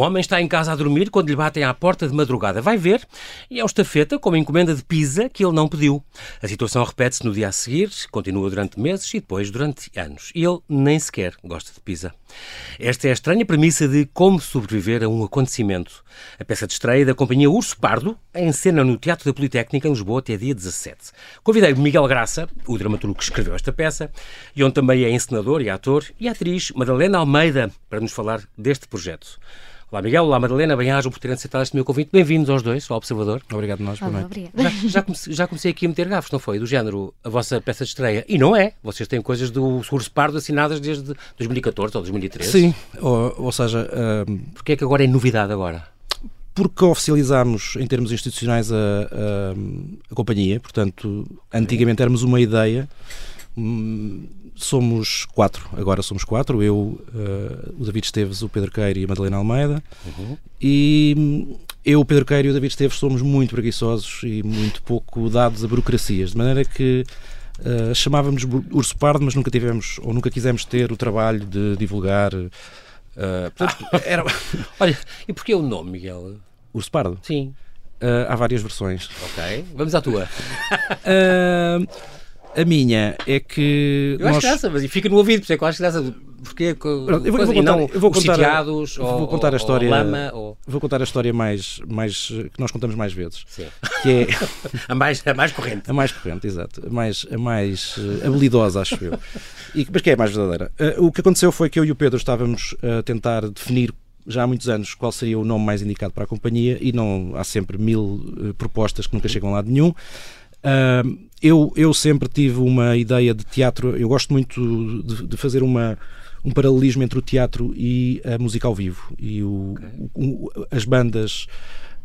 Homem está em casa a dormir quando lhe batem à porta de madrugada. Vai ver e é o estafeta com uma encomenda de pizza que ele não pediu. A situação repete-se no dia a seguir, continua durante meses e depois durante anos. E ele nem sequer gosta de pizza. Esta é a estranha premissa de como sobreviver a um acontecimento. A peça de estreia da companhia Urso Pardo, em cena no Teatro da Politécnica, em Lisboa, até dia 17. Convidei Miguel Graça, o dramaturgo que escreveu esta peça, e onde também é encenador e ator, e a atriz Madalena Almeida, para nos falar deste projeto. Olá Miguel, olá Madalena, bem-ajam por terem aceitado este meu convite. Bem-vindos aos dois, ao Observador. Obrigado nós, Olá, já, já, comecei, já, comecei, aqui a meter gafos, não foi? Do género, a vossa peça de estreia. E não é. Vocês têm coisas do Urso Pardo assinadas desde 2014 ou 2013. Sim, ou, ou seja... Um... Porquê é que agora é novidade agora? Porque oficializámos em termos institucionais a, a, a companhia, portanto, antigamente éramos uma ideia... Hum, somos quatro, agora somos quatro, eu, uh, o David Esteves, o Pedro Queiro e a Madalena Almeida. Uhum. E eu, o Pedro Queiro e o David Esteves somos muito preguiçosos e muito pouco dados a burocracias, de maneira que uh, chamávamos Urso Pardo, mas nunca tivemos ou nunca quisemos ter o trabalho de divulgar. Uh, portanto, era... Olha, e porquê o nome, Miguel? Urso Pardo? Sim. há várias versões. Ok, vamos à tua. A minha é que. Eu nós... acho graça, mas fica no ouvido, por isso é eu acho graça. Porque Pronto, eu vou, eu vou contar, eu vou contar, sitiados, vou ou, contar a história. Ou lama, ou... Vou contar a história mais, mais que nós contamos mais vezes. Sim. Que é a mais a mais corrente. A mais corrente, exato. A mais a mais uh, habilidosa, acho eu. E, mas que é a mais verdadeira. Uh, o que aconteceu foi que eu e o Pedro estávamos a tentar definir já há muitos anos qual seria o nome mais indicado para a companhia e não há sempre mil uh, propostas que nunca chegam a lado nenhum. Uh, eu, eu sempre tive uma ideia de teatro, eu gosto muito de, de fazer uma, um paralelismo entre o teatro e a música ao vivo. E o, okay. o, as bandas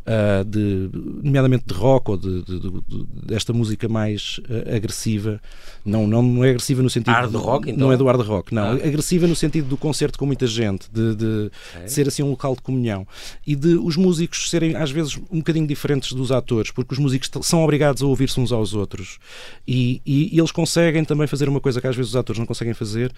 uh, de, nomeadamente de rock ou de, de, de desta música mais uh, agressiva. Não, não, não é agressiva no sentido. Hard rock, então? Não é do hard rock, não. Ah. Agressiva no sentido do concerto com muita gente, de, de okay. ser assim um local de comunhão. E de os músicos serem às vezes um bocadinho diferentes dos atores, porque os músicos são obrigados a ouvir-se uns aos outros. E, e, e eles conseguem também fazer uma coisa que às vezes os atores não conseguem fazer,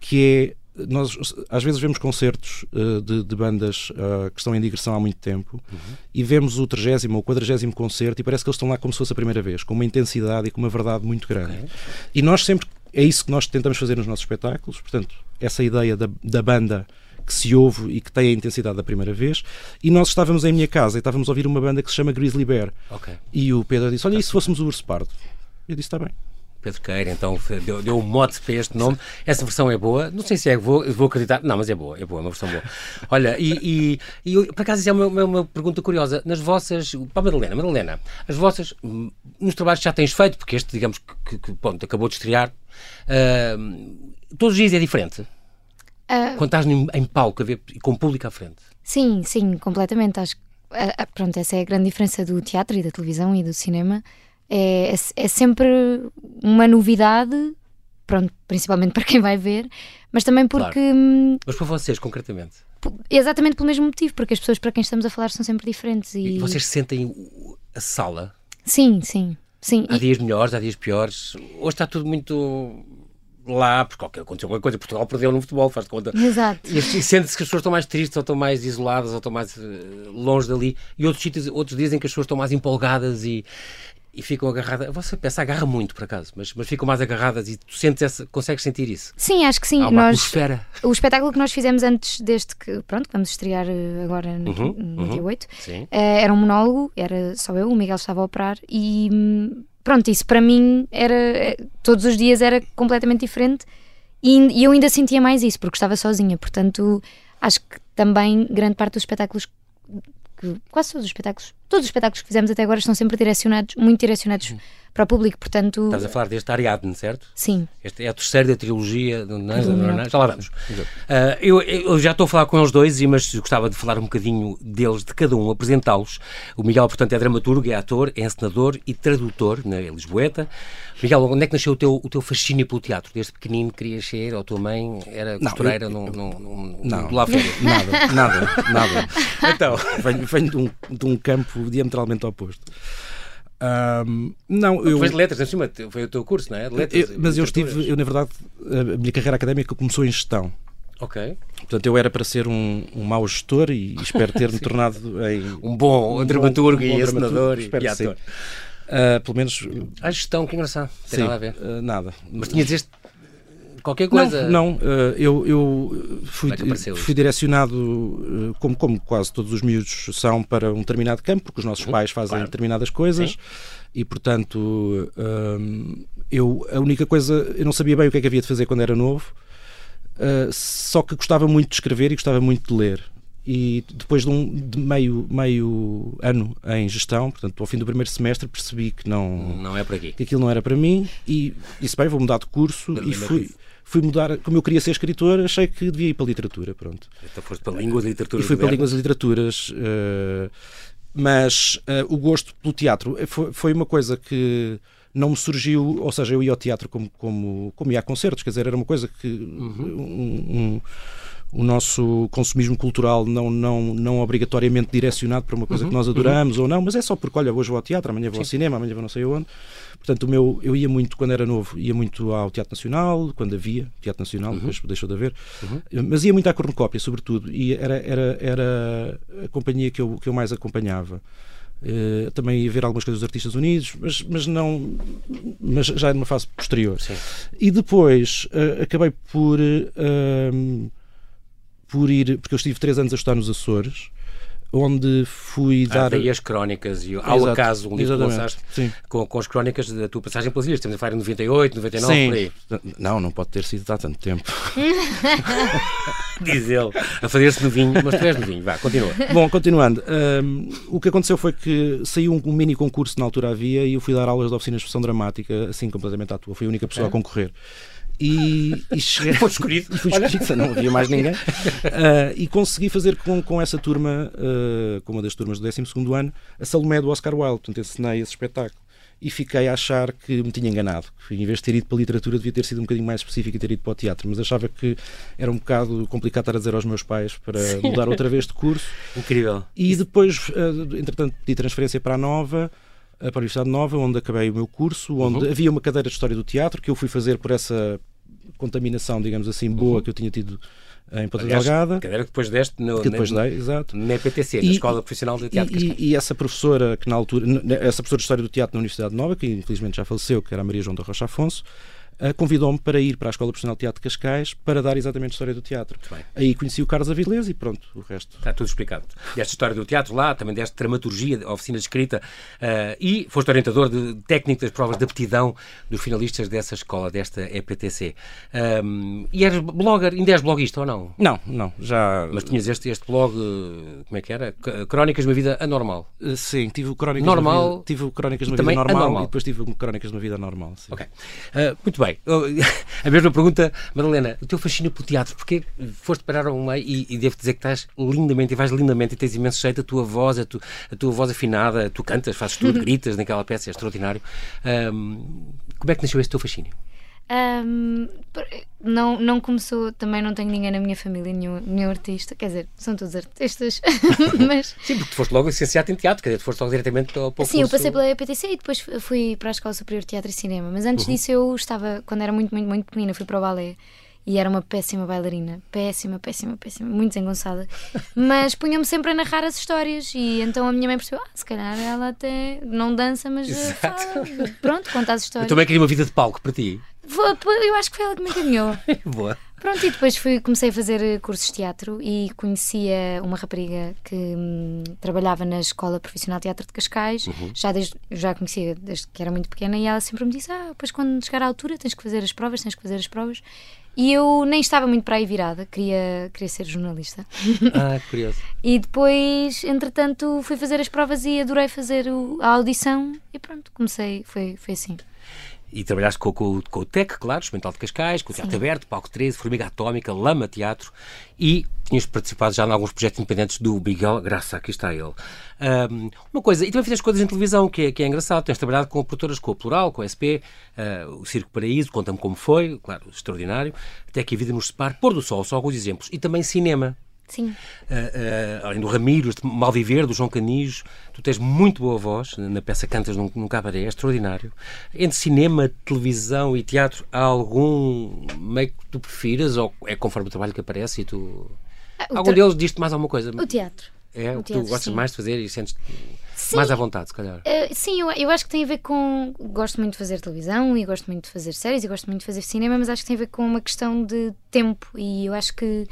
que é nós às vezes vemos concertos uh, de, de, bandas uh, que estão em digressão há muito tempo uhum. e vemos o 30 ou 40 concerto e parece que eles estão lá como se fosse a primeira vez, com uma intensidade e com uma verdade muito grande. Okay. E nós sempre, é isso que nós tentamos fazer nos nossos espetáculos, portanto, essa ideia da, da banda que se ouve e que tem a intensidade da primeira vez. E nós estávamos em minha casa e estávamos a ouvir uma banda que se chama Grizzly Bear. Okay. E o Pedro disse: Olha, e se fôssemos o Urso Pardo? Eu disse: Está bem. Pedro Queira, então deu, deu um mote para este nome. Essa versão é boa, não sei se é, vou, vou acreditar, não, mas é boa, é boa, é uma versão boa. Olha, e, e, e por acaso isso é uma, uma, uma, pergunta curiosa. Nas vossas, para a Madalena, Madalena, as vossas, hum, nos trabalhos que já tens feito, porque este, digamos, que, que ponto, acabou de estrear, uh, todos os dias é diferente? Uh, Quando estás em, em palco a ver, com público à frente? Sim, sim, completamente. Acho que, uh, pronto, essa é a grande diferença do teatro e da televisão e do cinema é, é, é sempre uma novidade, pronto, principalmente para quem vai ver, mas também porque. Claro. Hum, mas para vocês, concretamente? Exatamente pelo mesmo motivo, porque as pessoas para quem estamos a falar são sempre diferentes. E, e vocês sentem a sala? Sim, sim. sim. Há e... dias melhores, há dias piores. Hoje está tudo muito lá, porque qualquer, aconteceu alguma coisa, Portugal perdeu no futebol, faz de conta. Exato. E, e sente-se que as pessoas estão mais tristes, ou estão mais isoladas, ou estão mais uh, longe dali, e outros, sítios, outros dizem que as pessoas estão mais empolgadas e, e ficam agarradas. Você peça agarra muito, por acaso, mas, mas ficam mais agarradas e tu sentes essa, consegues sentir isso? Sim, acho que sim. Há uma nós, atmosfera. O espetáculo que nós fizemos antes deste que, pronto, vamos estrear eh, agora no, uhum, no uhum, dia 8, uh, era um monólogo, era só eu, o Miguel estava a operar e hum, pronto, isso para mim era. Eh, todos os dias era completamente diferente e, e eu ainda sentia mais isso porque estava sozinha, portanto acho que também grande parte dos espetáculos quase todos os espetáculos, todos os espetáculos que fizemos até agora estão sempre direcionados, muito direcionados uhum. Para o público, portanto... Estás a falar deste Ariadne, certo? Sim. Este é a terceira da trilogia, do Nães, já lá vamos. Uh, eu, eu, já estou a falar com eles dois, mas gostava de falar um bocadinho deles, de cada um, apresentá-los. O Miguel, portanto, é dramaturgo, é ator, é encenador e tradutor na Lisboeta. Miguel, onde é que nasceu o teu, o teu fascínio pelo teatro? Desde pequenino querias ser, ou a tua mãe era costureira não, eu, no, no, no, não, do La Nada, nada, nada. então, venho, venho de, um, de um campo diametralmente oposto. Um, não, eu. Foi de letras, acima, foi o teu curso, não é? Letras, eu, mas eu estive, eu na verdade, a minha carreira académica começou em gestão. Ok. Portanto, eu era para ser um, um mau gestor e espero ter-me tornado em... Um bom um dramaturgo bom, um bom e encenador e, e ator. Uh, pelo menos... A gestão, que engraçado. Tem sim, nada a ver. Uh, nada. Mas tinhas este qualquer coisa. Não, não uh, eu, eu fui, é fui direcionado, uh, como, como quase todos os miúdos são, para um determinado campo, porque os nossos uhum, pais fazem claro. determinadas coisas Sim. e, portanto, uh, eu, a única coisa, eu não sabia bem o que é que havia de fazer quando era novo, só que gostava muito de escrever e gostava muito de ler e depois de, um, de meio, meio ano em gestão, portanto, ao fim do primeiro semestre, percebi que não, não é para aqui. que aquilo não era para mim e disse bem, vou mudar de curso e fui, fui mudar, como eu queria ser escritor, achei que devia ir para a literatura, pronto. Então foste para línguas e literaturas. E fui para línguas e literaturas, uh, mas uh, o gosto pelo teatro foi, foi uma coisa que não me surgiu, ou seja, eu ia ao teatro como, como, como ia a concertos, quer dizer, era uma coisa que uhum. um, um, o nosso consumismo cultural não, não, não obrigatoriamente direcionado para uma coisa uhum, que nós adoramos uhum. ou não, mas é só porque, olha, hoje vou ao teatro, amanhã vou Sim. ao cinema, amanhã vou não sei onde. Portanto, o meu, eu ia muito, quando era novo, ia muito ao Teatro Nacional, quando havia Teatro Nacional, uhum. depois deixou de haver, uhum. mas ia muito à cornucópia, sobretudo, e era, era, era a companhia que eu, que eu mais acompanhava. Uh, também ia ver algumas coisas dos Artistas Unidos, mas, mas não mas já numa fase posterior. Sim. E depois uh, acabei por uh, por ir, porque eu estive três anos a estudar nos Açores, onde fui ah, dar. Daí as crónicas e ao Exato, acaso um livro que lançaste com, com as crónicas da tua passagem pelas ilhas. Estamos a falar em 98, 99, Sim. por aí. Não, não pode ter sido há tanto tempo. Diz ele, a fazer-se no vinho, mas tu és no vinho. Vá, continua. Bom, continuando. Um, o que aconteceu foi que saiu um, um, mini concurso na altura havia e eu fui dar aulas de oficina de expressão dramática, assim completamente à tua. Fui a única pessoa é. a concorrer. E, e cheguei. Foi escolhido. Fui escolhido, não havia mais ninguém. Uh, e consegui fazer com, com essa turma, uh, com uma das turmas do 12 ano, a Salomé do Oscar Wilde. Portanto, ensinei esse espetáculo. E fiquei a achar que me tinha enganado. Que, em vez de ter ido para a literatura, devia ter sido um bocadinho mais específico e ter ido para o teatro. Mas achava que era um bocado complicado estar a dizer aos meus pais para Sim. mudar outra vez de curso. Incrível. E depois, uh, entretanto, pedi transferência para a Nova para a Universidade Nova, onde acabei o meu curso, onde uhum. havia uma cadeira de História do Teatro que eu fui fazer por essa contaminação, digamos assim, boa uhum. que eu tinha tido em Ponta Aliás, Delgada. Cadeira que depois deste no, que depois dei, exato. na EPTC, e, na Escola Profissional de Teatro e, e, essa professora que na altura, essa professora de História do Teatro na Universidade Nova, que infelizmente já faleceu, que era a Maria João da Rocha Afonso, convidou-me para ir para a Escola Profissional de Teatro de Cascais para dar exatamente a história do teatro. Aí conheci o Carlos Avilés e pronto, o resto. Está tudo explicado. Desta história do teatro lá, também desta dramaturgia, oficina de escrita uh, e foste orientador de técnico das provas de aptidão dos finalistas dessa escola, desta EPTC. Um, e eras blogger, ainda és bloguista ou não? Não, não, já. Mas tinhas este, este blog, como é que era? Crónicas de uma vida anormal. Sim, tive o Crónicas normal, de uma vida, tive o Crónicas de uma vida normal anormal. e depois tive o Crónicas de uma vida normal. Sim. Ok. Uh, muito bem bem, a mesma pergunta, Madalena, o teu fascínio pelo teatro, porque foste parar ao meio e, e, devo dizer que estás lindamente e vais lindamente e tens imenso jeito, a tua voz, a, tu, a tua voz afinada, tu cantas, fazes tudo, gritas naquela peça, é extraordinário. Um, como é que nasceu esse teu fascínio? Um, não, não começou, também não tenho ninguém na minha família, nenhum, nenhum artista, quer dizer, são todos artistas, mas... Sim, porque tu foste logo licenciado em teatro, quer dizer, tu foste logo diretamente ao pouco Sim, eu passei pela EPTC e depois fui para a Escola Superior de Teatro e Cinema, mas antes uhum. disso eu estava, quando era muito, muito, muito pequenina, fui para o balé e era uma péssima bailarina, péssima, péssima, péssima, muito desengonçada. Mas punha-me sempre a narrar as histórias e então a minha mãe percebeu: ah, se calhar ela até não dança, mas eh, fala. pronto, conta as histórias. Eu também queria uma vida de palco para ti. Eu acho que foi ela que me encaminhou. Boa. Pronto, e depois fui, comecei a fazer eh, cursos de teatro e conhecia uma rapariga que hum, trabalhava na Escola Profissional de Teatro de Cascais. Uhum. Já, desde, já conhecia desde que era muito pequena e ela sempre me disse: Ah, depois quando chegar à altura tens que fazer as provas, tens que fazer as provas. E eu nem estava muito para aí virada, queria, queria ser jornalista. Ah, curioso. e depois, entretanto, fui fazer as provas e adorei fazer o, a audição e pronto, comecei, foi, foi assim. E trabalhaste com, com, com o TEC, claro, Experimental de Cascais, com o Teatro Sim. Aberto, Palco 13, Formiga Atómica, Lama Teatro e tinhas participado já em alguns projetos independentes do Miguel Graça, aqui está ele. Um, uma coisa, e também fizeste coisas em televisão, que é, que é engraçado, tens trabalhado com produtoras com a Plural, com a SP, uh, o Circo Paraíso, conta-me como foi, claro, extraordinário, até que a vida nos separe, Pôr do Sol, só alguns exemplos, e também cinema. Sim. Uh, uh, além do Ramiro, este Malviver, do João Canijo, tu tens muito boa voz na peça Cantas num, num Cabaré, é extraordinário. Entre cinema, televisão e teatro, há algum meio que tu prefiras ou é conforme o trabalho que aparece e tu. Ah, Algum tra... deles diz-te mais alguma coisa? O teatro. É, o que tu gostas sim. mais de fazer e sentes mais à vontade, se calhar. Uh, sim, eu, eu acho que tem a ver com. Gosto muito de fazer televisão e gosto muito de fazer séries e gosto muito de fazer cinema, mas acho que tem a ver com uma questão de tempo e eu acho que.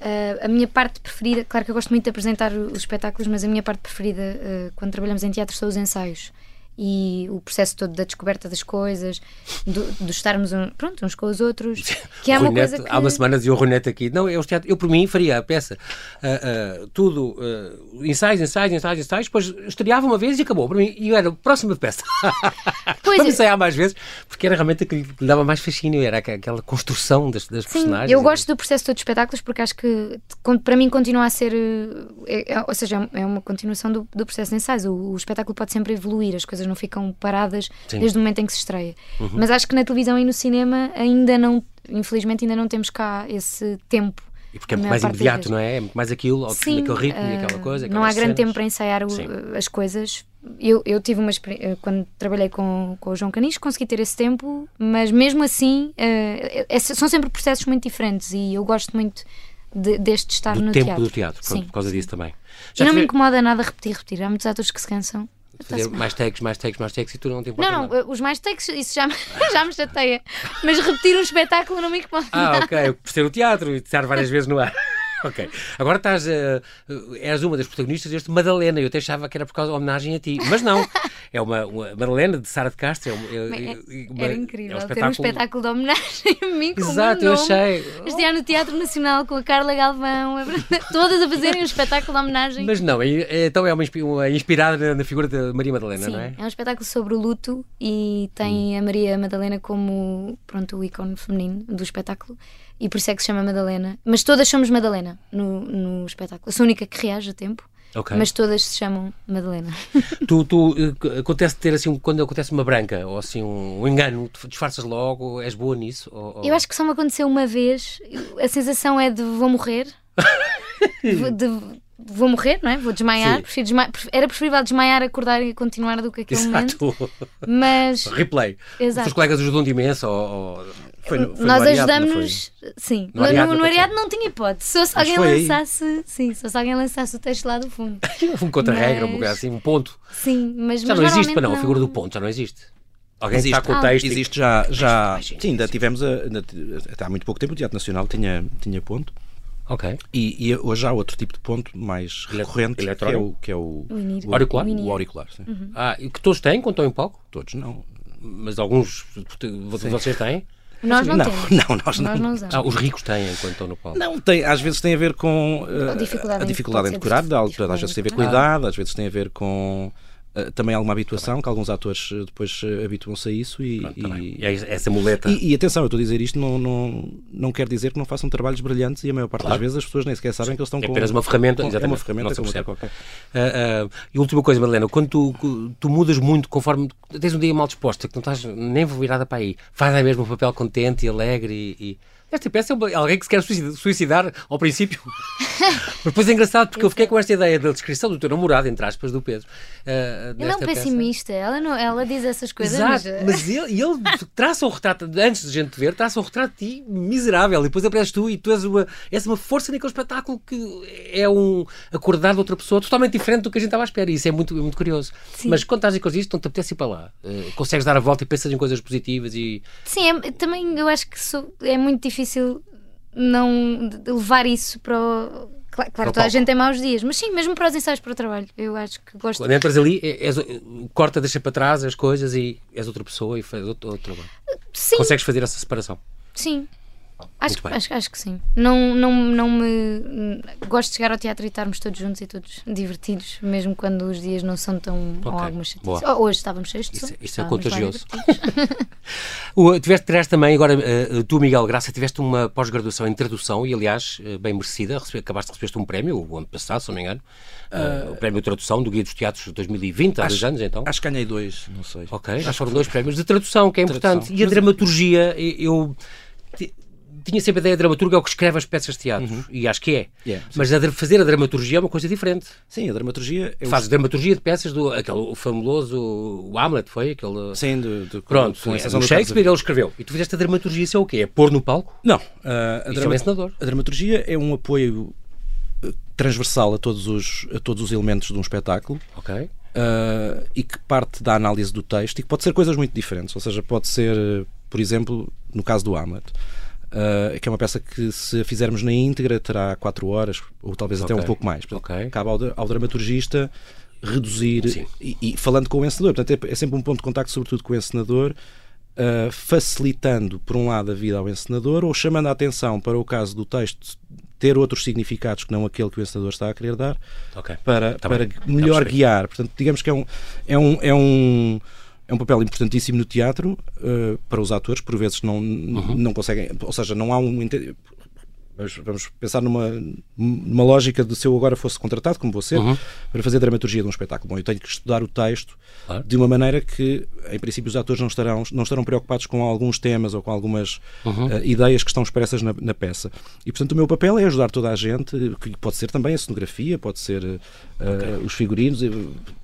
Uh, a minha parte preferida, claro que eu gosto muito de apresentar os espetáculos, mas a minha parte preferida uh, quando trabalhamos em teatro são os ensaios e o processo todo da descoberta das coisas, do, de estarmos um, pronto, uns com os outros, que é uma coisa que... Há uma semana dizia o Ronete aqui, não, eu, eu por mim faria a peça, uh, uh, tudo, uh, ensaios, ensaios, ensaios, ensaios, depois estreava uma vez e acabou, para mim, e era a próxima peça. Pois Vamos é. ensaiar mais vezes, porque era realmente aquilo que lhe dava mais fascínio, era aquela construção das, das Sim, personagens. eu gosto do processo todo de espetáculos porque acho que, para mim, continua a ser, é, é, ou seja, é uma continuação do, do processo de ensaios, o, o espetáculo pode sempre evoluir, as coisas não ficam paradas Sim. desde o momento em que se estreia. Uhum. Mas acho que na televisão e no cinema ainda não, infelizmente, ainda não temos cá esse tempo. E porque é muito mais imediato, não é? É muito mais aquilo, Sim, aquele ritmo uh, e aquela coisa. Não há grande cenas. tempo para ensaiar o, as coisas. Eu, eu tive uma experiência, quando trabalhei com, com o João Canis, consegui ter esse tempo, mas mesmo assim, uh, é, são sempre processos muito diferentes e eu gosto muito de, deste estar do no tempo teatro. do teatro, pronto, por causa disso também. Já e não me incomoda nada repetir, repetir. Há muitos atores que se cansam fazer mais takes, mais takes, mais takes e tu não te importa. Não, não, os mais takes, isso já me, já me chateia. Mas repetir um espetáculo não me incomoda. Ah, ok, por ser o teatro e estar várias vezes no ar. ok. Agora estás. Uh, és uma das protagonistas deste Madalena. Eu até achava que era por causa da homenagem a ti. Mas não. É uma, uma Madalena de Sara de Castro. É, uma, é, uma, era incrível é um espetáculo... ter um espetáculo de homenagem a mim. Exato, eu achei. Estiar no Teatro Nacional com a Carla Galvão, todas a fazerem um espetáculo de homenagem. Mas não, é, é, então é uma, uma inspirada na figura de Maria Madalena, Sim, não é? É um espetáculo sobre o luto e tem hum. a Maria Madalena como pronto, o ícone feminino do espetáculo e por isso é que se chama Madalena. Mas todas somos Madalena no, no espetáculo. Eu sou a única que reage a tempo. Okay. Mas todas se chamam Madalena. Tu, tu eh, acontece ter assim, quando acontece uma branca ou assim um, engano, disfarças logo, és boa nisso? Ou, ou... Eu acho que só me aconteceu uma vez. A sensação é de vou morrer. de, de, vou morrer, não é? Vou desmaiar. Desma... Era preferível desmaiar, acordar e continuar do que aquele Exato. momento. Mas. Replay. Exato. Os teus colegas ajudam-te imenso ou, ou... Foi no, foi Nós ajudamos-nos. Sim, no, no, no, Ariado não tinha hipótese. Se fosse alguém lançasse. Sim, se fosse alguém lançasse o texto lá do fundo. um contra-regra, mas... um assim, um ponto. Sim, mas. Já mas não existe para não, a figura do ponto, já não existe. Alguém existe, está com o texto. Ah, existe já. já sim, ainda tivemos. A, até há muito pouco tempo o Teatro Nacional tinha, tinha ponto. Ok. E, e, hoje há outro tipo de ponto mais recorrente que é o, que é o, o, o auricular. O auricular sim. Uhum. Ah, e que todos têm quando estão em palco? Todos não. Mas alguns vocês têm? Nós não, não temos. Não, nós, nós não. usamos. Ah, os ricos têm enquanto estão no palco. Não, tem, às vezes tem a ver com uh, a dificuldade, a dificuldade em decorar, às vezes tem a ver com a idade, às vezes tem a ver com Uh, também há alguma habituação, que alguns atores uh, depois uh, habituam-se a isso e, Pronto, e, e é essa muleta. E, e, atenção, eu estou a dizer isto, não, não, não quer dizer que não façam trabalhos brilhantes e a maior parte claro. das vezes as pessoas nem sequer sabem que eles estão é com. É apenas uma ferramenta, com, exatamente. É uma ferramenta como outra qualquer. e última coisa, Madalena, quando tu, tu mudas muito conforme tens um dia mal disposto, que não estás nem virada para aí, faz aí mesmo um papel contente e alegre e, e esta peça é alguém que se quer suicidar ao princípio. Mas depois é engraçado porque eu fiquei com esta ideia da descrição do teu namorado, entre aspas, do Pedro. Uh, ele é um pessimista, ela, não, ela diz essas coisas. Exato, mas, mas ele, ele traça um retrato, antes de gente te ver, traça um retrato de ti miserável. E depois apareces tu e tu és uma, és uma força naquele espetáculo que é um acordar de outra pessoa totalmente diferente do que a gente estava à espera. E isso é muito, muito curioso. Sim. Mas quando estás em coisas não te apetece ir para lá. Uh, consegues dar a volta e pensas em coisas positivas e. Sim, é, também eu acho que sou, é muito difícil difícil não levar isso para o. Claro, claro toda a gente tem maus dias, mas sim, mesmo para os ensaios para o trabalho. Eu acho que gosto. Quando entras ali, é, és, corta, deixa para trás as coisas e és outra pessoa e faz outro, outro trabalho. Sim. Consegues fazer essa separação? Sim. Acho, acho, acho que sim. Não, não, não me. Gosto de chegar ao teatro e estarmos todos juntos e todos divertidos, mesmo quando os dias não são tão. Okay. ou algumas oh, Hoje estávamos cheios de Isso, isso é contagioso. o, tiveste, tiveste também, agora, uh, tu, Miguel Graça, tiveste uma pós-graduação em tradução e, aliás, uh, bem merecida. Recebi, acabaste de receber um prémio o ano passado, se não me engano. Uh, o prémio de tradução do Guia dos Teatros 2020, há dois anos então. Acho que ganhei dois, não sei. Ok, acho foram dois prémios de tradução, que é tradução. importante. E a dramaturgia, eu tinha sempre a ideia de dramaturgo é o que escreve as peças de teatro, uhum. e acho que é. Yeah, Mas a, fazer a dramaturgia é uma coisa diferente. Sim, a dramaturgia... É Faz dramaturgia de peças do aquele, o famoso o Hamlet, foi? Aquele... Sim, do, do, Pronto, com, com Shakespeare ele escreveu. E tu fizeste a dramaturgia, isso é o quê? É pôr no palco? Não. Uh, a, drama... é um encenador. a dramaturgia é um apoio eh, transversal a todos os, a todos os elementos de um espetáculo. Ok. Uh, e que parte da análise do texto e que pode ser coisas muito diferentes. Ou seja, pode ser, por exemplo, no caso do Hamlet, uh, que é uma peça que, se a fizermos na íntegra, terá 4 horas, ou talvez okay. até um pouco mais. Portanto, okay. Cabe ao, ao dramaturgista reduzir e, e, falando com o encenador. Portanto, é, é, sempre um ponto de contacto, sobretudo com o encenador, uh, facilitando, por um lado, a vida ao encenador ou chamando a atenção para o caso do texto ter outros significados que não aquele que o encenador está a querer dar okay. para, tá para melhor guiar. Portanto, digamos que é um, é um, é um, é um papel importantíssimo no teatro uh, para os atores, por vezes não, uhum. não conseguem, ou seja, não há um vamos pensar numa, numa lógica de se eu agora fosse contratado, como você, uhum. para fazer dramaturgia de um espetáculo. Bom, eu tenho que estudar o texto claro. de uma maneira que, em princípio, os atores não estarão, não estarão preocupados com alguns temas ou com algumas uhum. uh, ideias que estão expressas na, na, peça. E, portanto, o meu papel é ajudar toda a gente, que pode ser também a cenografia, pode ser uh, okay. os figurinos,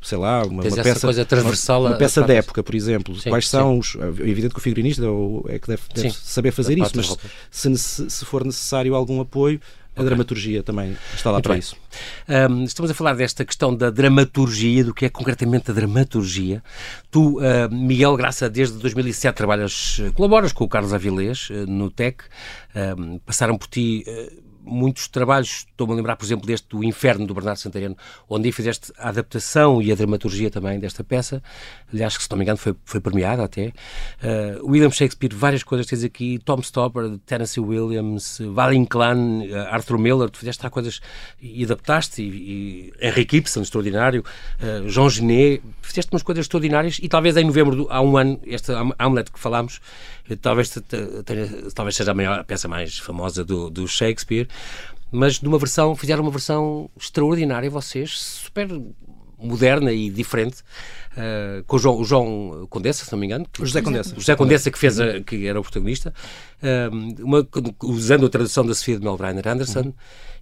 sei lá, uma, uma peça, coisa transversal uma, uma peça de época, por exemplo. Sim, Quais sim. são os. É evidente que o figurinista é que deve, deve saber fazer isso, mas se, se for necessário algum apoio, a okay. dramaturgia também está lá Muito para bem. isso. Um, estamos a falar desta questão da dramaturgia, do que é concretamente a dramaturgia. Tu, uh, Miguel Graça, desde 2007 trabalhas, colaboras com o Carlos Avilés uh, no TEC. Um, passaram por ti uh, muitos trabalhos, estou-me a lembrar, por exemplo, deste do Inferno do Bernardo Santariano, onde fizeste a adaptação e a dramaturgia também desta peça. Aliás, que se não me engano foi, foi premiada até. Uh, William Shakespeare, várias coisas tens aqui, Tom Stopper, Tennessee Williams, Valle Inclán, uh, Arthur Miller, tu fizeste coisas e adaptaste, e, e Henry extraordinário, uh, Jean Genet, fizeste umas coisas extraordinárias e talvez em novembro, do, há um ano, este Hamlet que falámos, talvez, tenha, talvez seja a maior a peça mais famosa do, do Shakespeare, mas de uma versão, fizeram uma versão extraordinária vocês, super moderna e diferente, uh, com o João, o João Condessa, se não me engano. o José Condessa. O José Condessa, que, fez a, que era o protagonista, uh, uma, usando a tradução da Sofia de Melvrainer Anderson uhum.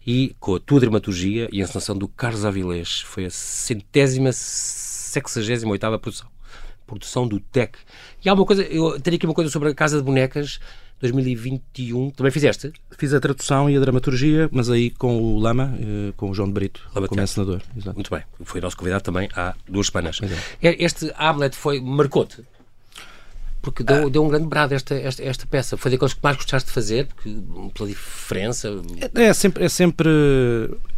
e com a tua dramaturgia e a encenação do Carlos Avilés. Foi a centésima, sexagésima oitava produção. Produção do TEC. E há uma coisa, eu teria aqui uma coisa sobre a Casa de Bonecas 2021. Também fizeste? Fiz a tradução e a dramaturgia, mas aí com o Lama, eh, com o João de Brito, Lama como encenador. Muito bem. Foi nosso convidado também há duas semanas. É. Este Hamlet foi, marcou-te? Porque deu, ah. deu um grande brado esta, esta, esta peça. Foi daqueles que mais gostaste de fazer, porque, pela diferença. É, é sempre, é sempre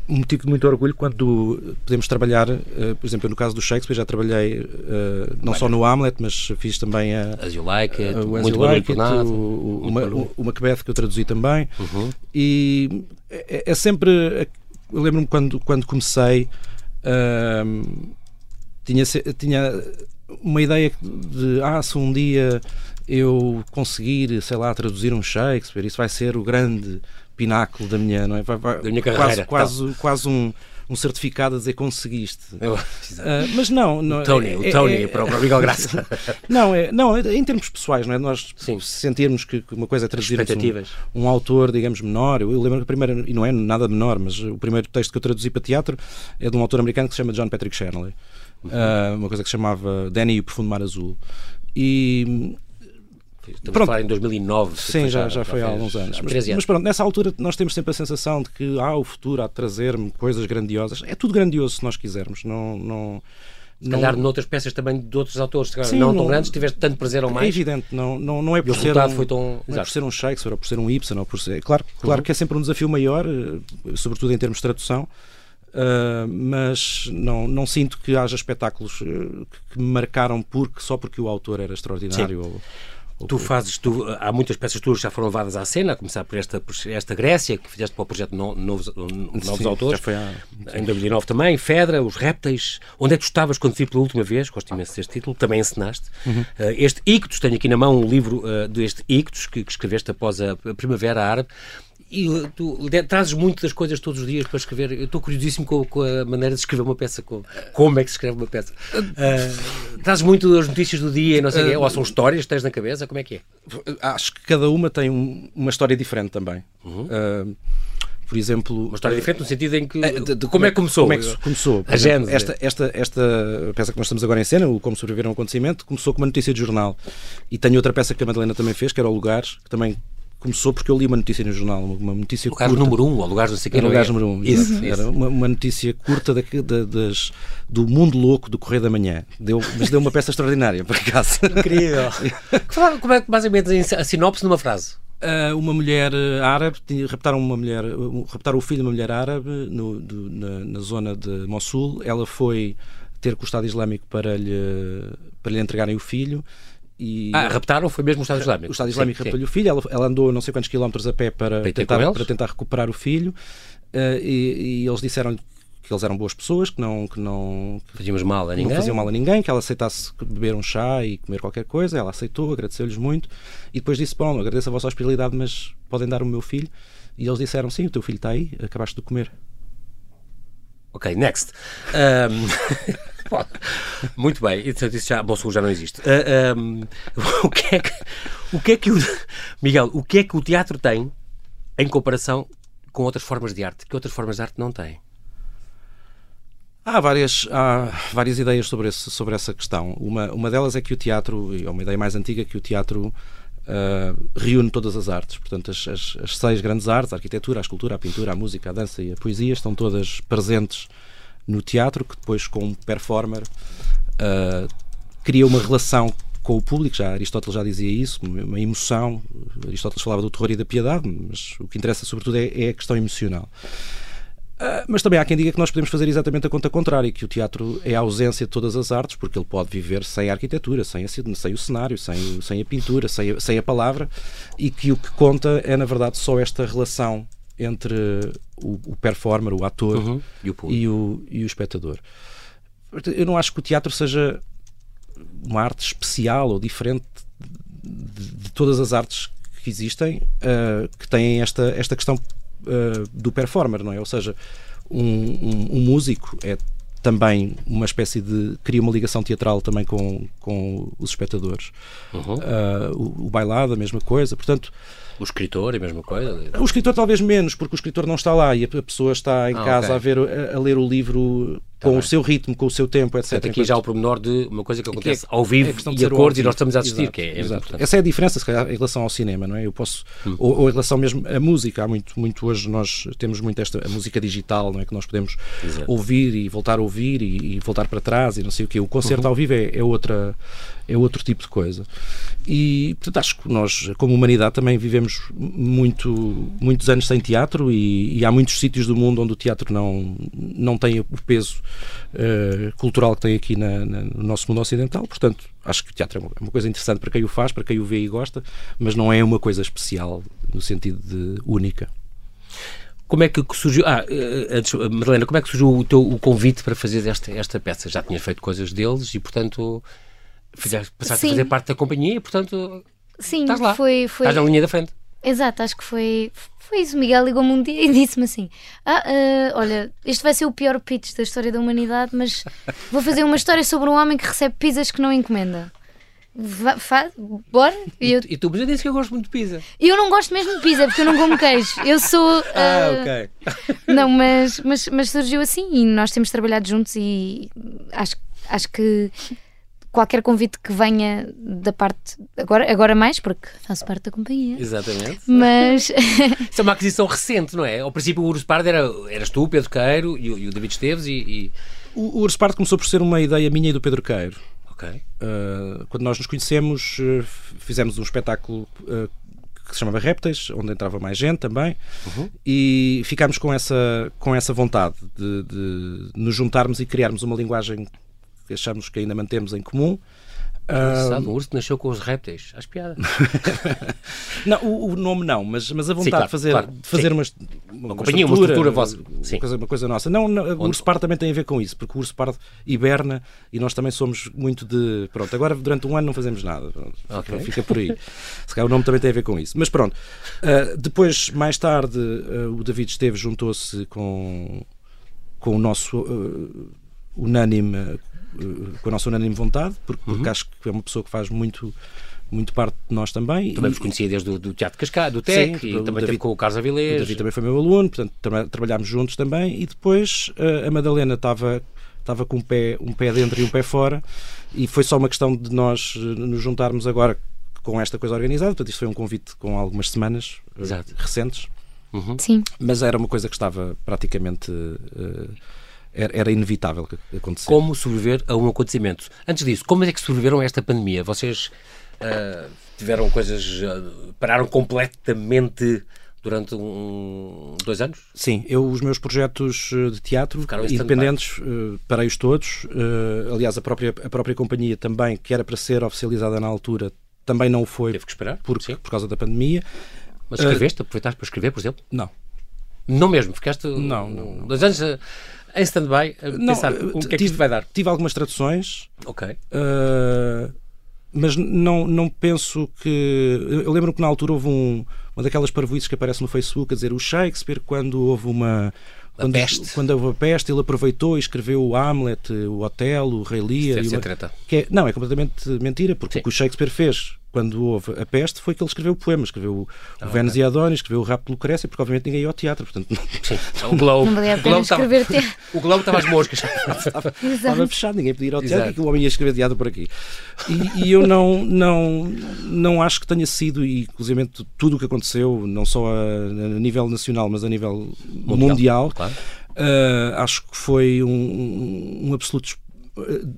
um motivo de muito orgulho quando podemos trabalhar, uh, por exemplo, no caso do Shakespeare, já trabalhei uh, não só no Hamlet, mas fiz também a. As You Like It, uh, muito like it, o, o, o, o, Macbeth que eu traduzi também. Uhum. E é, é, sempre. Eu lembro-me quando, quando comecei, uh, tinha, tinha uma ideia de, ah, se um dia eu conseguir, sei lá, traduzir um Shakespeare, isso vai ser o grande pináculo da minha, não é? Vai, vai, da minha carreira. Quase, quase, quase um, um certificado a dizer conseguiste. Eu, uh, mas não, não o Tony, é, o Tony é, é, para o Miguel Graça. não, é, não, em termos pessoais, não é? Nós Sim. sentirmos que uma coisa é traduzir um, um, autor, digamos, menor. Eu, eu lembro que a primeira, e não é nada menor, mas o primeiro texto que eu traduzi para teatro é de um autor americano que se chama John Patrick Shanley. Uh, uma coisa que se chamava Danny e o Profundo Mar Azul. E Estamos pronto. a falar em 2009. Sim, já, já foi há alguns anos. Mas, anos. mas, pronto, nessa altura nós temos sempre a sensação de que ah, o futuro há de trazer-me coisas grandiosas. É tudo grandioso se nós quisermos. Não, não, se calhar não... noutras peças também de outros autores, Sim, não, não tão grandes, tiveste tanto prazer ou é mais. É evidente, não, não, não é por, ser um, foi tão... não é por ser um Shakespeare ou por ser um Ibsen. Ou por ser... Claro, claro uhum. que é sempre um desafio maior, eh, sobretudo em termos de tradução. Uh, mas não, não sinto que haja espetáculos uh, que me marcaram porque, só porque o autor era extraordinário. Ou, ou tu fazes, tu, há muitas peças tuas que já foram levadas à cena, a começar por esta, por esta Grécia, que fizeste para o projeto no, Novos, Novos Sim, Autores, há... em 2009 também, Fedra, Os Répteis. Onde é que tu estavas quando vi pela última vez? Gosto imenso deste título, também encenaste. Uhum. Uh, este Ictus, tenho aqui na mão um livro uh, deste Ictus que, que escreveste após a Primavera Árabe E tu trazes muito das coisas todos os dias para escrever. Eu estou curiosíssimo com, com, a maneira de escrever uma peça, com, como é que se escreve uma peça. Uh, trazes muito das notícias do dia não sei uh, quê, ou são histórias que tens na cabeça, como é que é? Acho que cada uma tem um, uma história diferente também. Uhum. Uh, por exemplo. Uma história diferente no sentido em que. De, de, como é que começou? Como é que começou? A exemplo, esta, esta, esta peça que nós estamos agora em cena, o Como Sobreviver a um Acontecimento, começou com uma notícia de jornal. E tenho outra peça que a Madalena também fez, que era o Lugares, que também começou porque eu li uma notícia no jornal, uma notícia lugar curta. número um, ou lugares não sei que Era lugar número um, isso, isso. Era uma, uma, notícia curta da, da, das, do mundo louco do Correio da Manhã. Deu, mas deu uma peça extraordinária, por acaso. Incrível. Como é que mais ou menos a sinopse numa frase? Uh, uma mulher uh, árabe, raptaram uma mulher, raptaram o filho de uma mulher árabe no, do, na, na, zona de Mossul. Ela foi ter com o Estado Islâmico para lhe, para lhe entregarem o filho e, ah, raptaram foi mesmo o Estado Islâmico? O Estado Islâmico raptou-lhe o filho, ela, ela, andou não sei quantos quilómetros a pé para, tentar, para tentar recuperar o filho uh, e, e, eles disseram que eles eram boas pessoas, que não, que não fazíamos mal a ninguém. faziam mal a ninguém, que ela aceitasse beber um chá e comer qualquer coisa, ela aceitou, agradeceu-lhes muito e depois disse, bom, agradeço a vossa hospitalidade, mas podem dar o meu filho e eles disseram, sim, o teu filho está aí, acabaste de comer. Ok, next. Um... Muito bem, isso, já, Bolsonaro já não existe. Uh, ah, um, o, que é que, o que é que o. Miguel, o que é que o teatro tem em comparação com outras formas de arte? Que outras formas de arte não têm? Há várias, há várias ideias sobre, esse, sobre essa questão. Uma, uma delas é que o teatro, é uma ideia mais antiga, que o teatro uh, reúne todas as artes. Portanto, as, as, as, seis grandes artes, a arquitetura, a escultura, a pintura, a música, a dança e a poesia, estão todas presentes no teatro, que depois, com performer, uh, cria uma relação com o público. Já Aristóteles já dizia isso, uma emoção. Aristóteles falava do terror e da piedade, mas o que interessa, sobretudo, é, é a questão emocional. Uh, mas também há quem diga que nós podemos fazer exatamente a conta contrária, que o teatro é a ausência de todas as artes, porque ele pode viver sem a arquitetura, sem, a, sem o cenário, sem, sem a pintura, sem a, sem a palavra, e que o que conta é, na verdade, só esta relação entre o, o performer, o ator uhum. e, o e, o, e o espectador. Eu não acho que o teatro seja uma arte especial ou diferente de, de todas as artes que existem uh, que têm esta, esta questão uh, do performer, não é? Ou seja, um, um, um, músico é também uma espécie de. cria uma ligação teatral também com, com os espectadores. Uhum. Uh, o, o bailado, a mesma coisa. Portanto o escritor, é a mesma coisa? O escritor talvez menos, porque o escritor não está lá e a pessoa está em ah, casa okay. a, ver, a, a, ler o livro Tá com bem. o seu ritmo, com o seu tempo, etc. Portanto, aqui já o pormenor de uma coisa que acontece que é, ao vivo é e acordo e nós estamos a assistir, Exato. que é, é Essa é a diferença, se calhar, em relação ao cinema, não é? Eu posso, hum. ou, ou, em relação mesmo à música, há muito, muito hoje nós temos muito esta a música digital, não é? Que nós podemos Exato. ouvir e voltar a ouvir e, e, voltar para trás e não sei o quê. O concerto uhum. ao vivo é, é, outra, é outro tipo de coisa. E, portanto, acho que nós, como humanidade, também vivemos muito, muitos anos sem teatro e, e há muitos sítios do mundo onde o teatro não, não tem o peso uh, cultural que tem aqui na, na, no nosso mundo ocidental. Portanto, acho que o teatro é uma, é uma, coisa interessante para quem o faz, para quem o vê e gosta, mas não é uma coisa especial no sentido de única. Como é que surgiu. Ah, eh, antes, Madalena, como é que surgiu o teu o convite para fazer esta, esta peça? Já tinhas feito coisas deles e, portanto, fizeste, passaste Sim. a fazer parte da companhia e, portanto, Sim, estás lá. Foi, foi... Estás na linha da frente. Exato, acho que foi, foi isso. O Miguel ligou-me um dia e disse-me assim: Ah, uh, olha, este vai ser o pior pitch da história da humanidade, mas vou fazer uma história sobre um homem que recebe pizzas que não encomenda. Faz, bora? E, eu... e tu, eu disse que eu gosto muito de pizza. Eu não gosto mesmo de pizza porque eu não como queijo. Eu sou. Uh... Ah, ok. Não, mas, mas, mas surgiu assim e nós temos trabalhado juntos e acho, acho que qualquer convite que venha da parte. Agora, agora mais, porque faço parte da companhia. Exatamente. Mas. Isso é uma aquisição recente, não é? Ao princípio, o Urso Pardo era, eras tu, Pedro Queiro e, e o David Esteves e. e... O, o Urso Pardo começou por ser uma ideia minha e do Pedro Queiro. Ok. Uh, quando nós nos conhecemos, uh, fizemos um espetáculo. Uh, que se chamava Répteis, onde entrava mais gente também, uhum. e ficámos com essa, com essa vontade de, de nos juntarmos e criarmos uma linguagem que achamos que ainda mantemos em comum. Engraçado, um urso nasceu com os répteis. Acho piada. não, o, o, nome não, mas, mas a vontade Sim, claro, de fazer, claro. de fazer uma, uma, uma companhia, uma estrutura vossa. Uma coisa, uma coisa nossa. Não, não o urso pardo também tem a ver com isso, porque o urso pardo hiberna e nós também somos muito de. Pronto, agora durante um ano não fazemos nada. Okay. Fica por aí. Se calhar o nome também tem a ver com isso. Mas pronto. Uh, depois, mais tarde, uh, o David Esteves juntou-se com, com o nosso uh, unânime com a nossa unânime vontade, porque, porque uhum. acho que é uma pessoa que faz muito muito parte de nós também. Também vos conhecia desde o do Teatro Cascado, do TEC, Sim, e também David, com o Carlos Avilés. O David também foi meu aluno, portanto tra trabalhámos juntos também, e depois uh, a Madalena estava estava com um pé, um pé dentro e um pé fora, e foi só uma questão de nós uh, nos juntarmos agora com esta coisa organizada, portanto isto foi um convite com algumas semanas uh, recentes. Uhum. Sim. Mas era uma coisa que estava praticamente era, era inevitável que acontecesse. Como sobreviver a um acontecimento? Antes disso, como é que sobreviveram a esta pandemia? Vocês uh, tiveram coisas. Uh, pararam completamente durante um, dois anos? Sim, eu os meus projetos de teatro independentes uh, parei-os todos. Uh, aliás, a própria, a própria companhia também, que era para ser oficializada na altura, também não foi. Teve que esperar? Por, por causa da pandemia. Mas escreveste? Uh, aproveitaste para escrever, por exemplo? Não. Não mesmo? Ficaste não, não. dois anos em stand-by não, pensar o que é que isto vai dar? Tive algumas traduções. Ok. Uh, mas não, não penso que. Eu lembro que na altura houve um, uma daquelas parvoices que aparece no Facebook a dizer o Shakespeare, quando houve uma. Quando, quando houve a peste, ele aproveitou e escreveu o Hamlet, o Otelo, o Rei Lear. Isso deve uma, é, não, é completamente mentira, porque Sim. o que o Shakespeare fez quando houve a peste, foi que ele escreveu poemas. Escreveu o, ah, Vênus okay. e Adonis, escreveu o Rapto de Lucrécia, porque obviamente ninguém ia ao teatro. Portanto, Sim. o Globo. Não valia a pena escrever O Globo estava às moscas. estava, estava, fechado, ninguém podia ir ao teatro, e que o homem ia escrever teatro por aqui. E, e, eu não, não, não acho que tenha sido, e inclusive tudo o que aconteceu, não só a, a nível nacional, mas a nível mundial, mundial claro. uh, acho que foi um, um absoluto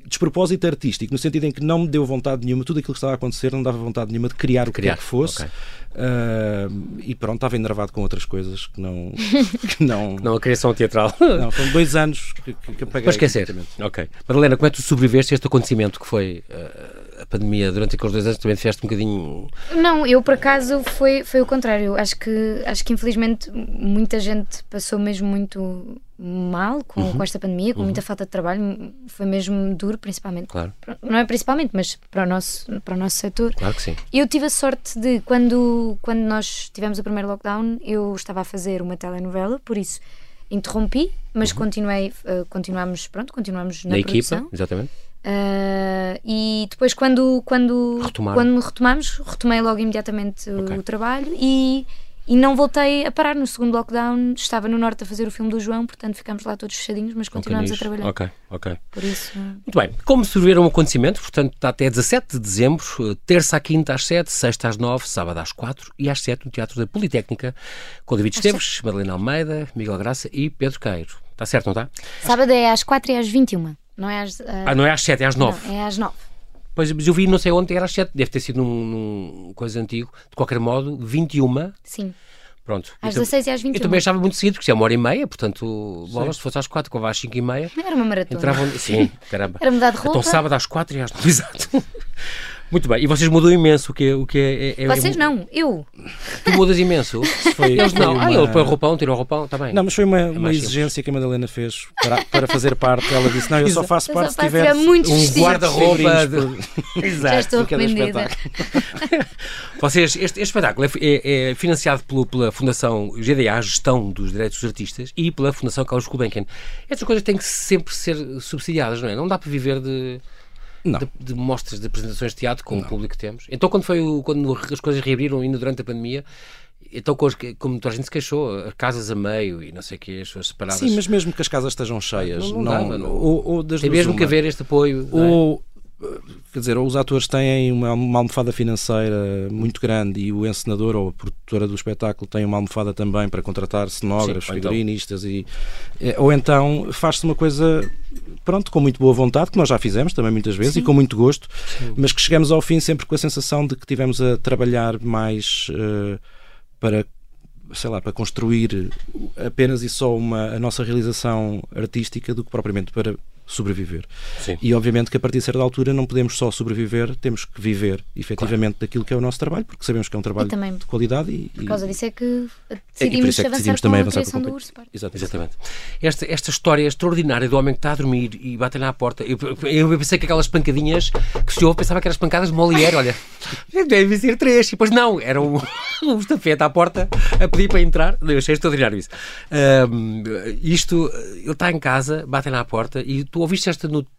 despropósito artístico, no sentido em que não me deu vontade nenhuma, tudo aquilo que estava a acontecer não dava vontade nenhuma de criar, criar. o que que fosse. Okay. Uh, e pronto, estava enervado com outras coisas que não. Que não, não a criação teatral. Não, foram dois anos que, que, que apaguei. Para esquecer. Ok. Madalena, como é que tu sobreviveste a este acontecimento que foi. Uh, pandemia durante aqueles dois anos também fizeste um bocadinho. Não, eu por acaso foi, foi o contrário. Acho que, acho que infelizmente muita gente passou mesmo muito mal com, uhum. com esta pandemia, com uhum. muita falta de trabalho. Foi mesmo duro, principalmente. Claro. Não é principalmente, mas para o nosso, para o nosso setor. Claro que sim. Eu tive a sorte de, quando, quando nós tivemos o primeiro lockdown, eu estava a fazer uma telenovela, por isso interrompi, mas uhum. continuei, uh, continuamos, pronto, continuamos na, na equipa, exatamente. Uh, e depois, quando, quando, quando retomamos, retomei logo imediatamente okay. o, trabalho e, e não voltei a parar. No segundo lockdown, estava no Norte a fazer o filme do João, portanto ficámos lá todos fechadinhos, mas continuamos okay, a trabalhar. Ok, ok. Por isso. Muito bem. Como sobreviver um acontecimento, portanto, está até 17 de dezembro, terça à quinta às 7, sexta às 9, sábado às 4 e às 7 no Teatro da Politécnica, com David Esteves, Madalena Almeida, Miguel Graça e Pedro Queiro. Está certo, não está? Sábado é às 4 e às 21. Não é às. Uh... Ah, não é às 7, é às 9. Não, é às 9. Pois, mas eu vi, não sei onde, era às 7. Deve ter sido num, num coisa antigo. De qualquer modo, 21. Sim. Pronto. Às 16 e às 21. Eu também achava muito cedo, porque é uma hora e meia, portanto, bolas, se fosse às 4, como às 5 e meia. Era uma maratona. Entravam... Sim, caramba. Era mudar de roupa. Então, sábado às 4 e às 9. Exato. Muito bem, e vocês mudam imenso, o que é... O que é, é, é vocês é, não, eu. Tu mudas imenso? Foi, Eles não, uma... ah, ele põe o roupão, tira o roupão, está bem. Não, mas foi uma, é uma exigência que a Madalena fez para, para fazer parte. Ela disse, não, eu só faço parte se tiver um guarda-roupa. De... Exato. Já estou arrependida. Vocês, este, este espetáculo é, é, é, financiado pelo, pela Fundação GDA, Gestão dos Direitos dos Artistas, e pela Fundação Carlos Gulbenkian. Estas coisas têm que sempre ser subsidiadas, não é? Não dá para viver de de, de, mostras, de apresentações de teatro com não. o público que temos. Então, quando, foi o, quando as coisas reabriram ainda durante a pandemia, então, como toda a gente se queixou, as casas a meio e não sei o que, as suas separadas. Sim, mas mesmo que as casas estejam cheias, não, não, não, não. Ou, ou Tem mesmo uma. que haver este apoio. É? Ou, quer dizer, ou os atores têm uma, uma, almofada financeira muito grande e o encenador ou a produtora do espetáculo tem uma almofada também para contratar cenógrafos, então. figurinistas então. e é, ou então faz-se uma coisa pronto, com muito boa vontade, que nós já fizemos também muitas vezes Sim. e com muito gosto, Sim. mas que chegamos ao fim sempre com a sensação de que tivemos a trabalhar mais uh, para sei lá, para construir apenas e só uma, a nossa realização artística do que propriamente para sobreviver. Sim. E obviamente que a partir de certa altura não podemos só sobreviver, temos que viver efetivamente claro. daquilo que é o nosso trabalho, porque sabemos que é um trabalho também, de qualidade e, por causa disso é que decidimos, é, é que decidimos também avançar com a do Urso Exatamente. Exatamente. Esta, esta história extraordinária do homem que está a dormir e bate na porta. Eu, eu pensei que aquelas pancadinhas que se ouve, pensava que eram as pancadas de Molière, olha, deve ser três. E depois não, era um, um estafeta à porta a pedir para entrar. Eu achei extraordinário isso. Um, isto, ele está em casa, bate na porta e tu ouviste esta notícia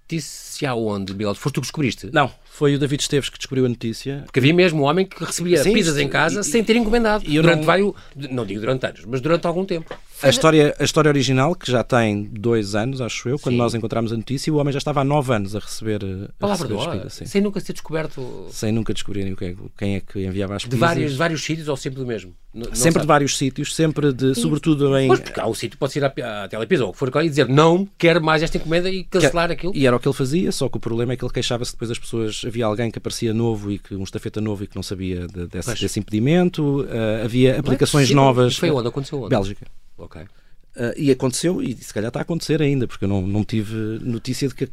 aonde, Miguel? Foste tu que descobriste? Não, foi o David Esteves que descobriu a notícia. Porque havia mesmo um homem que recebia sim, pizzas em casa e, sem ter encomendado. E durante não... vários, não digo durante anos, mas durante algum tempo. A história, a história original, que já tem dois anos, acho eu, quando sim. nós encontramos a notícia, o homem já estava há nove anos a receber, a Palavra receber as pizzas. Sem nunca ser descoberto. Sem nunca descobrirem quem é que enviava as de pizzas. Vários, vários sítios ou sempre do mesmo? Não, sempre sabe. de vários sítios, sempre de, sobretudo em. Pois, porque há o sítio, pode ir à, à Telepisa ou que for e dizer não, quero mais esta encomenda e cancelar aquilo. E era o que ele fazia, só que o problema é que ele queixava-se depois das pessoas. Havia alguém que aparecia novo e que um estafeta novo e que não sabia de, desse, desse, impedimento. Uh, havia aplicações é novas. Foi onde? Aconteceu onde? Bélgica. Ok. Uh, e aconteceu, e se calhar está a acontecer ainda, porque eu não, não tive notícia de que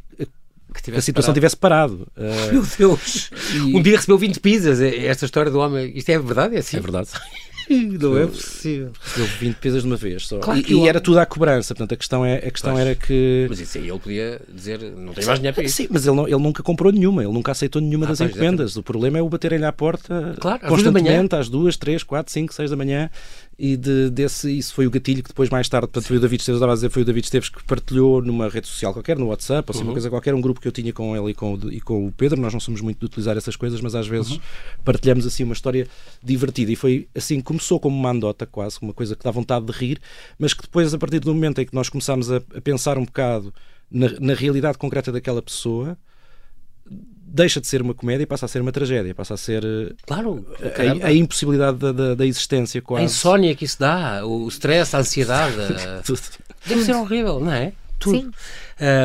que a situação parado. tivesse parado. Uh, Meu Deus! E... Um dia recebeu 20 pizzas. Esta história do homem. Isto é verdade? É assim? É verdade. Não é possível. Recebeu 20 pesas de uma vez só. Claro e, e era tudo à cobrança. Portanto, a questão, é, a questão era que. Mas isso aí ele podia dizer: não tem mais dinheiro para isso. Sim, mas ele, não, ele nunca comprou nenhuma. Ele nunca aceitou nenhuma ah, das encomendas. O problema é o baterem-lhe à porta claro, constantemente às duas, três, quatro, cinco, seis da manhã e de, desse, isso foi o gatilho que depois mais tarde, portanto, foi o David Esteves, estava a dizer, foi o David Esteves que partilhou numa rede social qualquer, no WhatsApp, ou assim, uhum. uma coisa qualquer, um grupo que eu tinha com ele e com, e com o Pedro, nós não somos muito de utilizar essas coisas, mas às vezes uhum. partilhamos assim uma história divertida e foi assim, começou como uma andota quase, uma coisa que dá vontade de rir, mas que depois, a partir do momento em que nós começámos a, a pensar um bocado na, na realidade concreta daquela pessoa, deixa de ser uma comédia e passa a ser uma tragédia, passa a ser eh, claro, a, a, impossibilidade da, da, da, existência quase. A insónia que isso dá, o stress, a ansiedade. Deve ser horrível, não é? Tudo. Sim.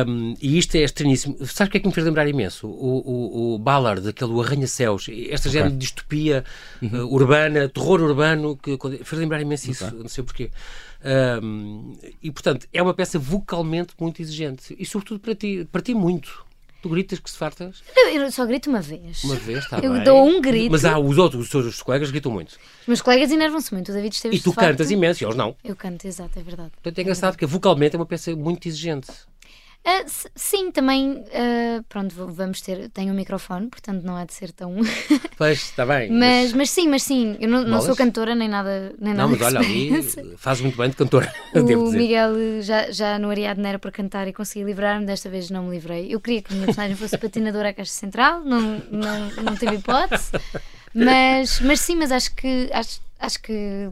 Um, e isto é estranhíssimo. Sabe o que é que me fez lembrar imenso? O, o, o Ballard, aquele Arranha-Céus, esta okay. género de distopia uhum. uh, urbana, terror urbano, que fez lembrar imenso isso, okay. não sei porquê. Um, e portanto, é uma peça vocalmente muito exigente e, sobretudo, para ti, para ti muito. Tu gritas que se fartas? Eu só grito uma vez. Uma vez, está Eu bem. dou um grito. Mas há os outros, os teus colegas gritam muito. Os meus colegas enervam-se muito. O David esteve E tu cantas imenso, e eles não. Eu canto, exato, é verdade. Portanto, é engraçado é que vocalmente é uma peça muito exigente. Uh, sim, também, uh, pronto, vamos ter, tenho um microfone, portanto não há de ser tão... pois, está bem. Mas, mas sim, mas sim, eu não, não sou cantora nem nada nem Não, nada mas olha, ali faz muito bem de cantora, O Miguel já, já no Ariadne era para cantar e consegui livrar-me, desta vez não me livrei. Eu queria que a minha personagem fosse patinadora à caixa central, não, não, não teve hipótese, mas, mas sim, mas acho que, acho, acho que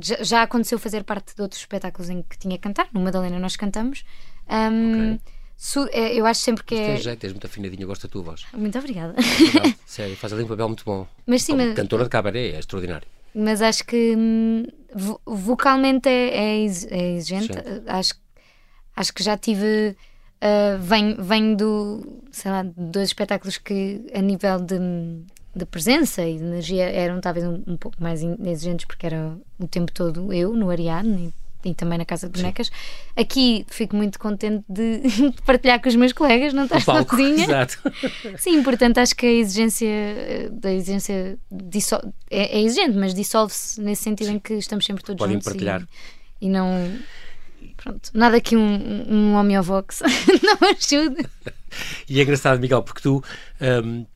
já, já aconteceu fazer parte de outros espetáculos em que tinha que cantar, no Madalena nós cantamos, um, okay. Su, é, eu acho sempre que mas é. Tens jeito, tens muito afinadinha, gosto da tua voz. Muito obrigada. sério, faz ali um papel muito bom. Mas sim, mas... Cantora de cabaré, é extraordinário. Mas acho que hum, vocalmente é, é, é exigente. Sim. Acho, acho que já tive. Uh, venho, venho do. sei lá, dois espetáculos que a nível de, de presença e de energia eram talvez um, um pouco mais exigentes porque era o tempo todo eu no Ariadne e também na Casa de Bonecas. Sim. Aqui fico muito contente de partilhar com os meus colegas, não estás sozinha. Exato. Sim, portanto acho que a exigência da exigência é, é, exigente, mas dissolve-se nesse sentido Sim. em que estamos sempre todos Podem juntos. partilhar. E, e não. Pronto, nada que um, um homeovox não ajude. E é engraçado, Miguel, porque tu. Um,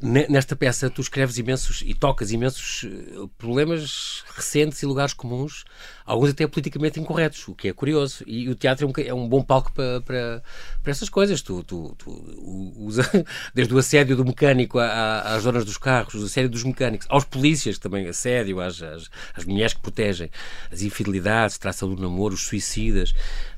Nesta peça, tu escreves imensos e tocas imensos eh, problemas recentes e lugares comuns, alguns até politicamente incorretos, o que é curioso. E o teatro é um, é um bom palco para, para, para essas coisas. Tu, tu, tu usa desde o assédio do mecânico às donas dos carros, o assédio dos mecânicos, aos polícias, também assédio, às, às, às mulheres que protegem, as infidelidades, traça do namoro, os suicidas,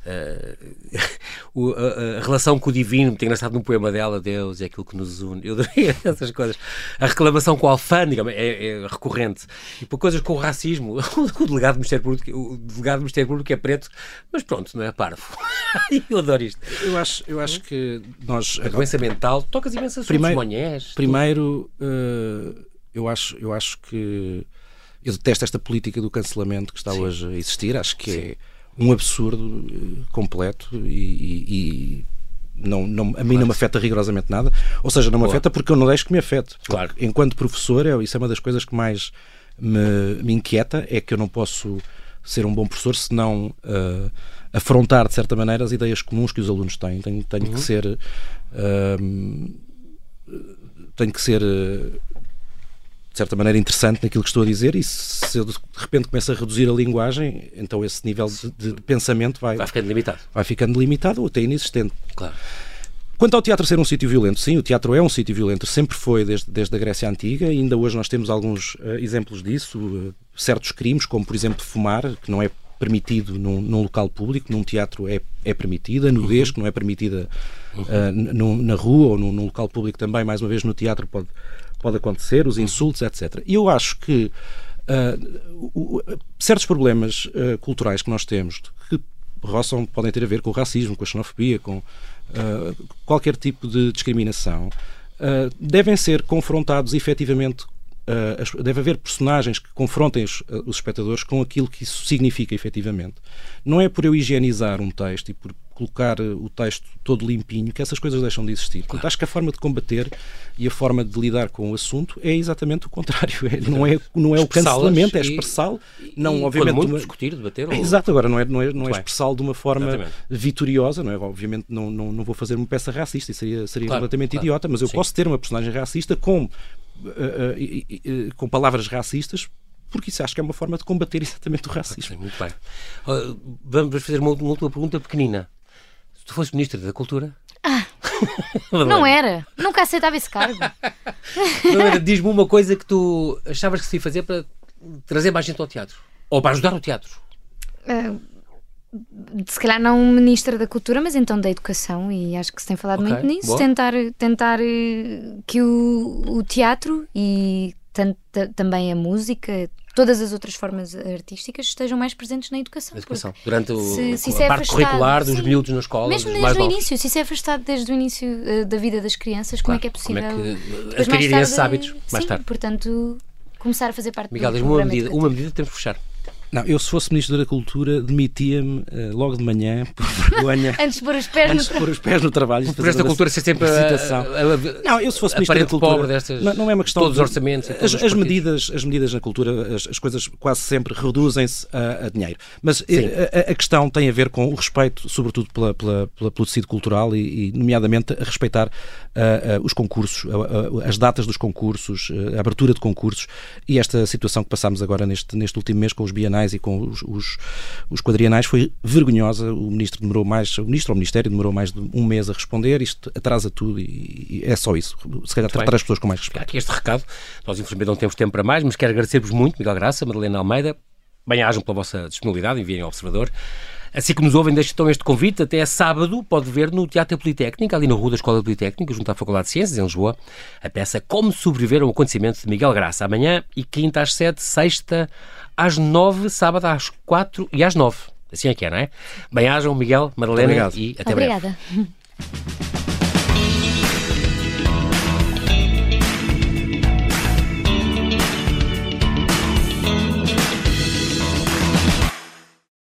uh, a, a, relação com o divino, muito engraçado num poema dela, Deus é aquilo que nos une. Eu adorei essas coisas. A reclamação com a alfândega é, é recorrente. E por coisas com o racismo, o delegado do Ministério Público, o delegado do Ministério Público é preto, mas pronto, não é parvo. eu adoro isto. Eu acho, eu acho que nós. A doença mental, tocas imensas primeiro, Primeiro, uh, eu, acho, eu acho que. Eu detesto esta política do cancelamento que está Sim. hoje a existir. Acho que Sim. é um absurdo uh, completo e, e, não, não, a mim claro. não me afeta rigorosamente nada. Ou seja, não me Boa. afeta porque eu não deixo que me afete. Claro. Enquanto professor, é, isso é uma das coisas que mais me, me inquieta, é que eu não posso ser um bom professor se não uh, afrontar, de certa maneira, as ideias comuns que os alunos têm. Tenho, tenho uhum. que ser. Uh, tenho que ser. De certa maneira interessante naquilo que estou a dizer e se eu de repente começo a reduzir a linguagem, então esse nível de, de pensamento vai, vai ficando limitado. Vai ficando limitado ou até inexistente. Claro. Quanto ao teatro ser um sítio violento, sim, o teatro é um sítio violento, sempre foi desde, desde a Grécia Antiga, e ainda hoje nós temos alguns uh, exemplos disso, uh, certos crimes, como por exemplo fumar, que não é permitido num, num, local público, num teatro é, é permitida, nudez, uhum. que não é permitida uh, na rua ou num, num, local público também, mais uma vez no teatro pode, pode acontecer, os insultos, etc. E eu acho que uh, certos problemas uh, culturais que nós temos, que roçam, podem ter a ver com o racismo, com a xenofobia, com qualquer tipo de discriminação, devem ser confrontados efetivamente Uh, deve haver personagens que confrontem os, os, espectadores com aquilo que isso significa efetivamente. Não é por eu higienizar um texto e por colocar uh, o texto todo limpinho que essas coisas deixam de existir. Portanto, acho que a forma de combater e a forma de lidar com o assunto é exatamente o contrário. É, não é, não é o cancelamento, é expressá-lo. Não, e, obviamente. Muito uma... discutir, debater. Ou... Exato, agora não é, não é, não é expressá-lo de uma forma exatamente. vitoriosa, não é? Obviamente não, não, não vou fazer uma peça racista, isso seria, seria claro, completamente claro. idiota, mas eu Sim. posso ter uma personagem racista com uh, uh, com palavras racistas, porque isso acho que é uma forma de combater exatamente o racismo. muito bem. vamos fazer uma, uma última pergunta pequenina. Tu fosses Ministra da Cultura. Ah, não era. Nunca aceitava esse cargo. não era. Diz-me uma coisa que tu achavas que se ia fazer para trazer mais gente ao teatro. Ou para ajudar o teatro. Uh, se calhar não ministra da cultura, mas então da educação, e acho que se tem falado okay, muito nisso, tentar, tentar eh, que o, o teatro e também a música, todas as outras formas artísticas estejam mais presentes na educação. educação. Durante o, se, se a é parte curricular dos sim, miúdos na escola. Mesmo desde o início, se isso é afastado desde o início uh, da vida das crianças, claro, como é que é possível? Como é que adquirirem esses hábitos mais sim, tarde? portanto, começar a fazer parte Miguel, do uma medida, uma medida temos que fechar. Não, eu se fosse Ministro da Cultura demitia-me uh, logo de manhã por vergonha. antes de pôr os pés, antes no... de os pés no trabalho. Por esta cultura ser sempre a, a, a, Não, eu se fosse Ministro da Cultura. Pobre destas, não, não é uma questão. Todos os orçamentos. As, as medidas, as medidas na cultura, as, as coisas quase sempre reduzem-se a, a, dinheiro. Mas eh, a, questão tem a ver com o respeito, sobretudo pela, pela, pela pelo tecido cultural e, e, nomeadamente, a respeitar uh, uh, os concursos, uh, as datas dos concursos, a abertura de concursos e esta situação que passámos agora neste, neste último mês com os bienais e com os, os, os quadrianais foi vergonhosa. O ministro demorou mais, o ministro ou o Ministério demorou mais de um mês a responder. Isto atrasa tudo e, e é só isso. Se calhar tratar as pessoas com mais respeito. Aqui este recado. Nós, infelizmente, não temos tempo para mais, mas quero agradecer-vos muito, Miguel Graça, Madalena Almeida. Bem-ajam pela vossa disponibilidade, enviem ao Observador. Assim que nos ouvem, deixo então este convite. Até sábado pode ver no Teatro Politécnico, ali na Rua da Escola Politécnica, junto à Faculdade de Ciências, em Lisboa, a peça Como Sobreviver ao Acontecimento de Miguel Graça. Amanhã e quinta às sete, sexta às nove, sábado às quatro e às nove. Assim é que é, não é? Bem-ajam, Miguel, Madalena e até Obrigada. breve. Obrigada.